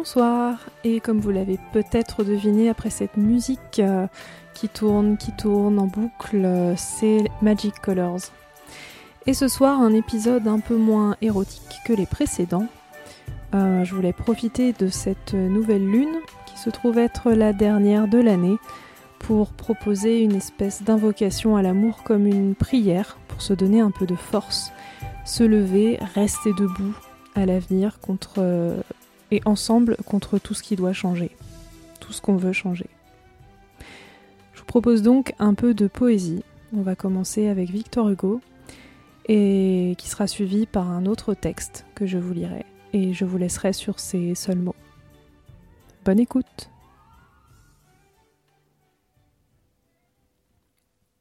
Bonsoir, et comme vous l'avez peut-être deviné après cette musique euh, qui tourne, qui tourne en boucle, euh, c'est Magic Colors. Et ce soir, un épisode un peu moins érotique que les précédents. Euh, je voulais profiter de cette nouvelle lune, qui se trouve être la dernière de l'année, pour proposer une espèce d'invocation à l'amour comme une prière, pour se donner un peu de force, se lever, rester debout à l'avenir contre et ensemble contre tout ce qui doit changer, tout ce qu'on veut changer. Je vous propose donc un peu de poésie. On va commencer avec Victor Hugo et qui sera suivi par un autre texte que je vous lirai et je vous laisserai sur ces seuls mots. Bonne écoute.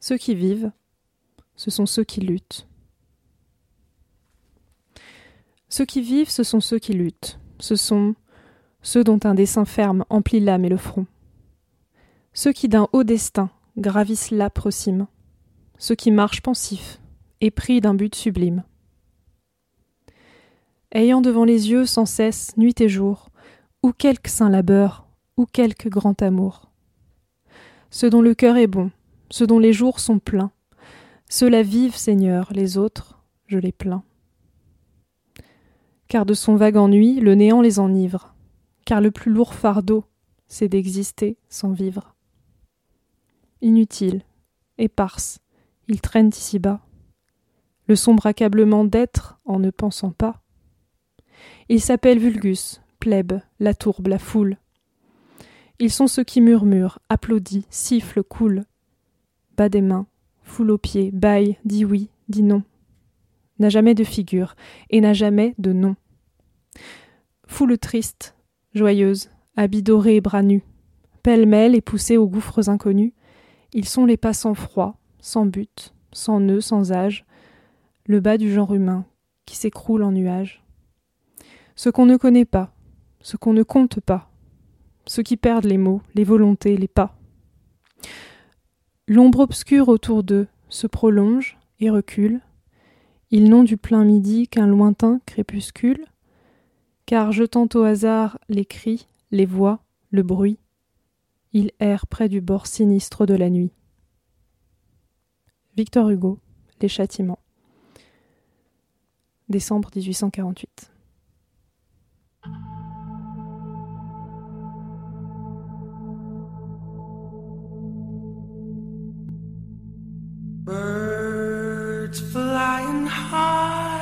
Ceux qui vivent, ce sont ceux qui luttent. Ceux qui vivent, ce sont ceux qui luttent ce sont ceux dont un dessin ferme emplit l'âme et le front, ceux qui d'un haut destin gravissent l'âpre cime, ceux qui marchent pensifs, épris d'un but sublime. Ayant devant les yeux sans cesse, nuit et jour, ou quelque saint labeur, ou quelque grand amour. Ceux dont le cœur est bon, ceux dont les jours sont pleins, ceux-là vivent, Seigneur, les autres, je les plains car de son vague ennui le néant les enivre, car le plus lourd fardeau, c'est d'exister sans vivre. Inutile, éparse, ils traînent ici-bas, le sombre accablement d'être en ne pensant pas. Ils s'appellent vulgus, plèbe, la tourbe, la foule. Ils sont ceux qui murmurent, applaudissent, sifflent, coulent. Bas des mains, foule aux pieds, baille, dit oui, dit non. N'a jamais de figure et n'a jamais de nom. Foule triste, joyeuse, habits dorés et bras nus, pêle-mêle et poussés aux gouffres inconnus, ils sont les passants froids, sans but, sans nœud, sans âge, le bas du genre humain qui s'écroule en nuages. Ce qu'on ne connaît pas, ce qu'on ne compte pas, ceux qui perdent les mots, les volontés, les pas. L'ombre obscure autour d'eux se prolonge et recule. Ils n'ont du plein midi qu'un lointain crépuscule car jetant au hasard les cris, les voix, le bruit, il erre près du bord sinistre de la nuit. Victor Hugo, Les Châtiments. Décembre 1848. Birds flying high,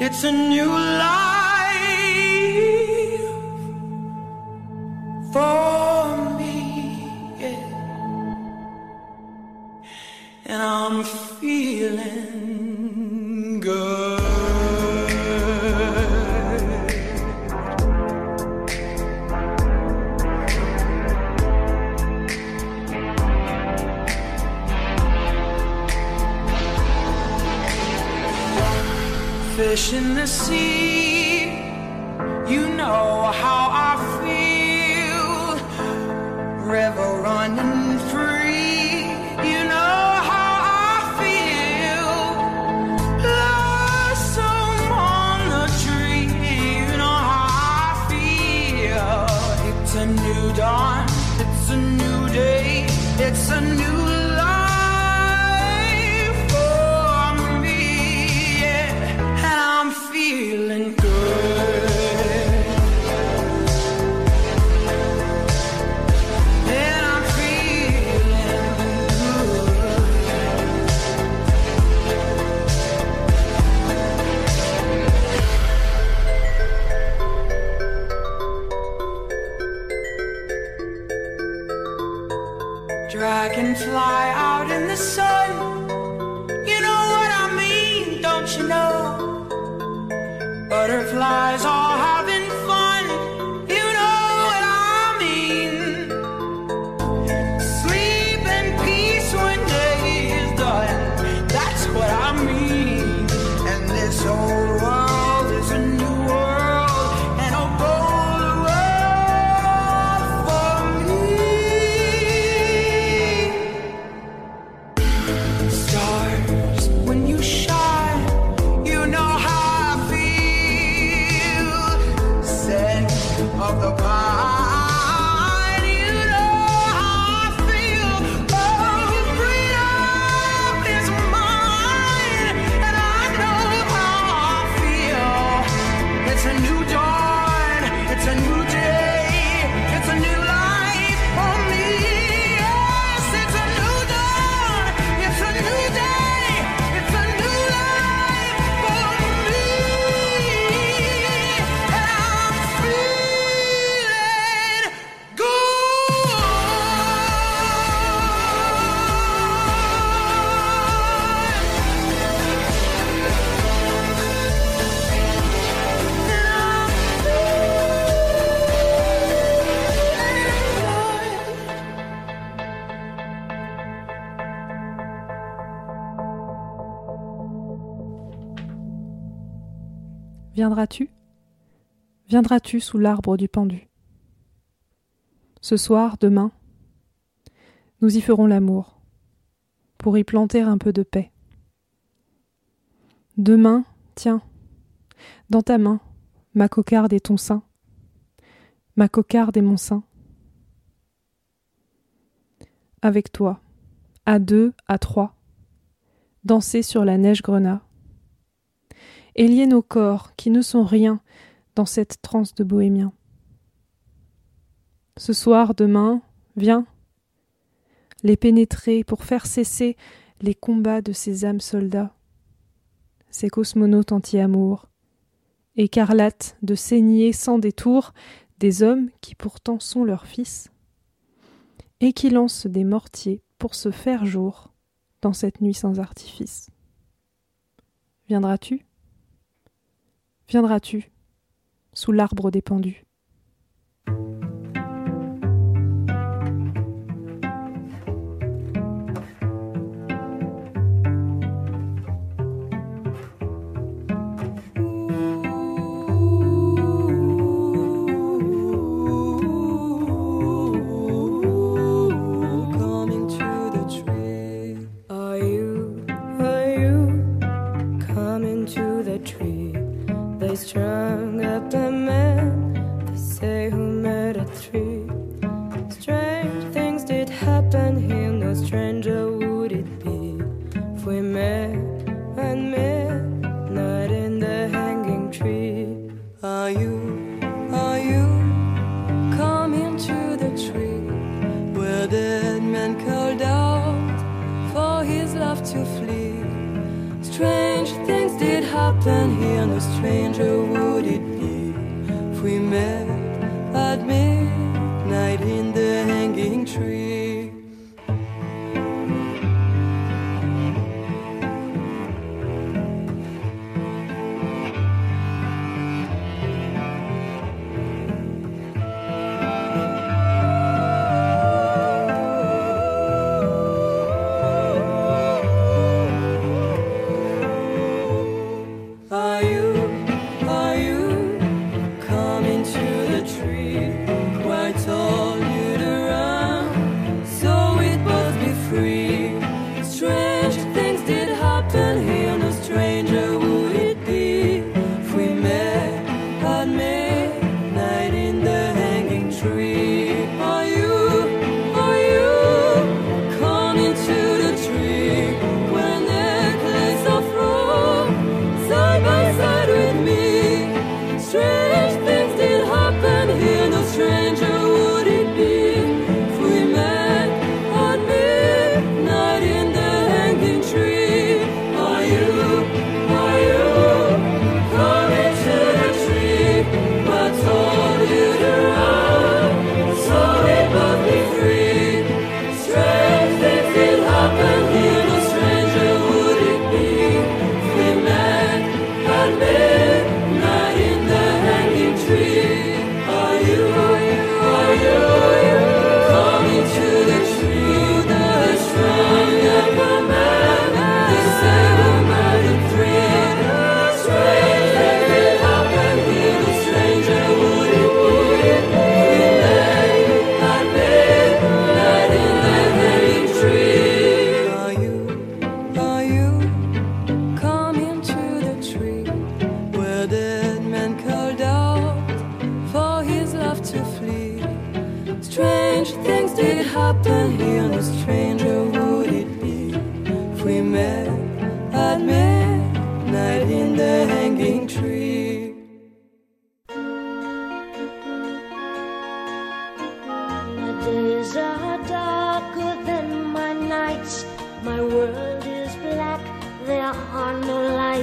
It's a new life. for me, yeah. and I'm feeling Fish in the sea, Viendras-tu? Viendras-tu sous l'arbre du pendu? Ce soir, demain, nous y ferons l'amour, pour y planter un peu de paix. Demain, tiens, dans ta main, ma cocarde et ton sein, ma cocarde et mon sein. Avec toi, à deux, à trois, danser sur la neige grenat, et nos corps qui ne sont rien dans cette transe de bohémien. Ce soir, demain, viens, les pénétrer pour faire cesser les combats de ces âmes soldats, ces cosmonautes anti-amour, écarlates de saigner sans détour des hommes qui pourtant sont leurs fils, et qui lancent des mortiers pour se faire jour dans cette nuit sans artifice. Viendras-tu? Viendras-tu sous l'arbre dépendu?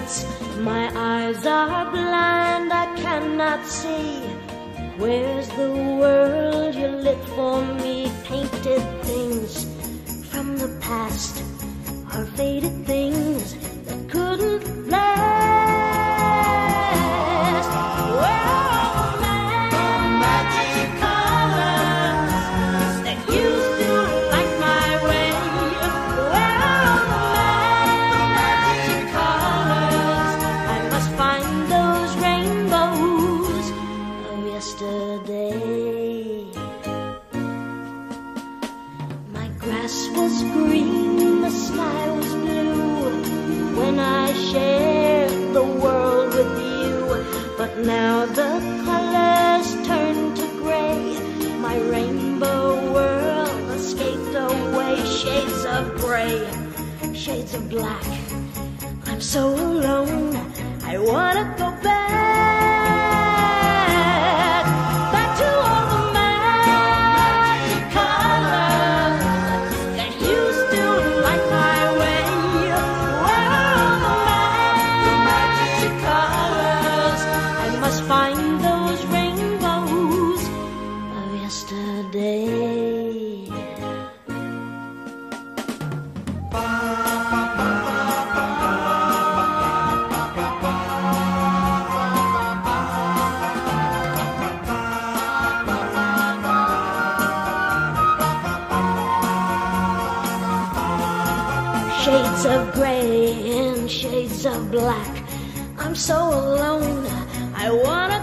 My eyes are blind, I cannot see. Where's the world you lit for me? Painted things from the past are faded things black. I'm so alone, I wanna Shades of gray and shades of black. I'm so alone. I wanna